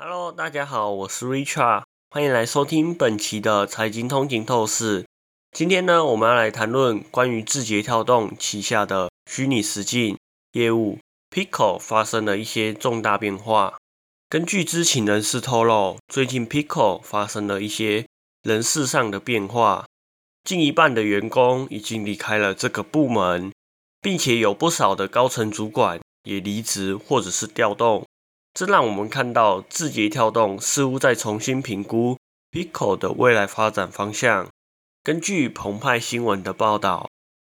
Hello，大家好，我是 Richard，欢迎来收听本期的财经通勤透视。今天呢，我们要来谈论关于字节跳动旗下的虚拟实境业务 Pico 发生了一些重大变化。根据知情人士透露，最近 Pico 发生了一些人事上的变化，近一半的员工已经离开了这个部门，并且有不少的高层主管也离职或者是调动。这让我们看到字节跳动似乎在重新评估 Pico 的未来发展方向。根据澎湃新闻的报道，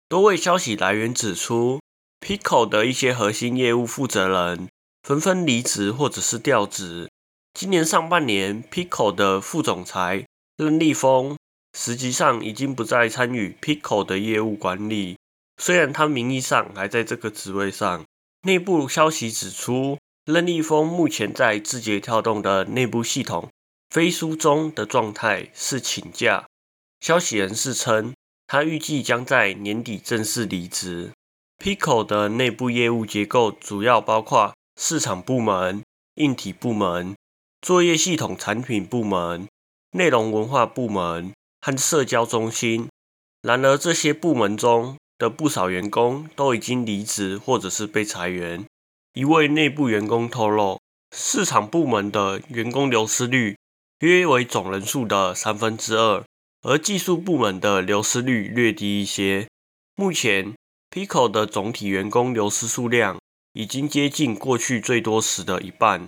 多位消息来源指出，Pico 的一些核心业务负责人纷纷离职或者是调职。今年上半年，Pico 的副总裁任立峰实际上已经不再参与 Pico 的业务管理，虽然他名义上还在这个职位上。内部消息指出，任立峰目前在字节跳动的内部系统飞书中的状态是请假。消息人士称，他预计将在年底正式离职。Pico 的内部业务结构主要包括市场部门、硬体部门、作业系统产品部门、内容文化部门和社交中心。然而，这些部门中的不少员工都已经离职或者是被裁员。一位内部员工透露，市场部门的员工流失率约为总人数的三分之二。而技术部门的流失率略低一些。目前，Pico 的总体员工流失数量已经接近过去最多时的一半。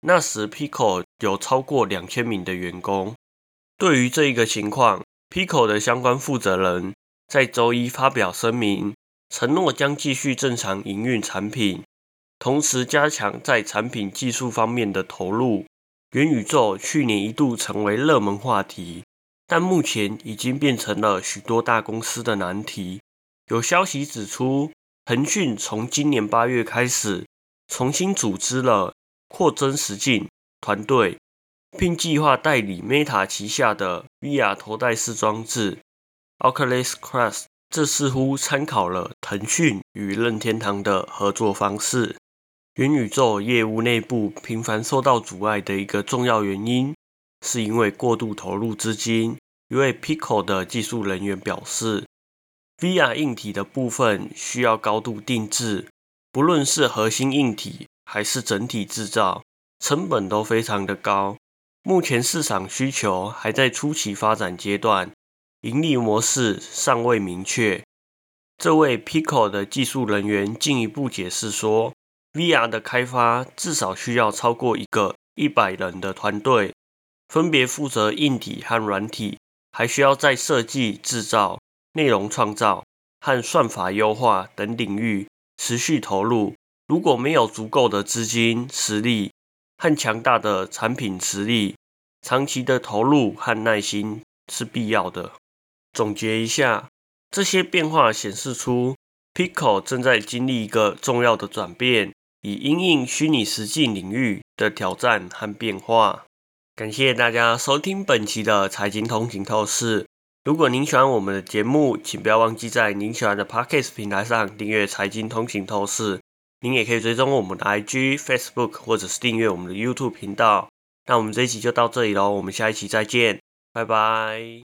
那时，Pico 有超过两千名的员工。对于这一个情况，Pico 的相关负责人在周一发表声明，承诺将继续正常营运产品，同时加强在产品技术方面的投入。元宇宙去年一度成为热门话题。但目前已经变成了许多大公司的难题。有消息指出，腾讯从今年八月开始重新组织了扩增实境团队，并计划代理 Meta 旗下的 VR 头戴式装置 Oculus Quest。这似乎参考了腾讯与任天堂的合作方式。元宇宙业务内部频繁受到阻碍的一个重要原因。是因为过度投入资金。一位 Pico 的技术人员表示，VR 硬体的部分需要高度定制，不论是核心硬体还是整体制造，成本都非常的高。目前市场需求还在初期发展阶段，盈利模式尚未明确。这位 Pico 的技术人员进一步解释说，VR 的开发至少需要超过一个一百人的团队。分别负责硬体和软体，还需要在设计、制造、内容创造和算法优化等领域持续投入。如果没有足够的资金实力和强大的产品实力，长期的投入和耐心是必要的。总结一下，这些变化显示出 Pico 正在经历一个重要的转变，以应应虚拟实境领域的挑战和变化。感谢大家收听本期的财经通勤透视。如果您喜欢我们的节目，请不要忘记在您喜欢的 Podcast 平台上订阅财经通勤透视。您也可以追踪我们的 IG、Facebook，或者是订阅我们的 YouTube 频道。那我们这一期就到这里喽，我们下一期再见，拜拜。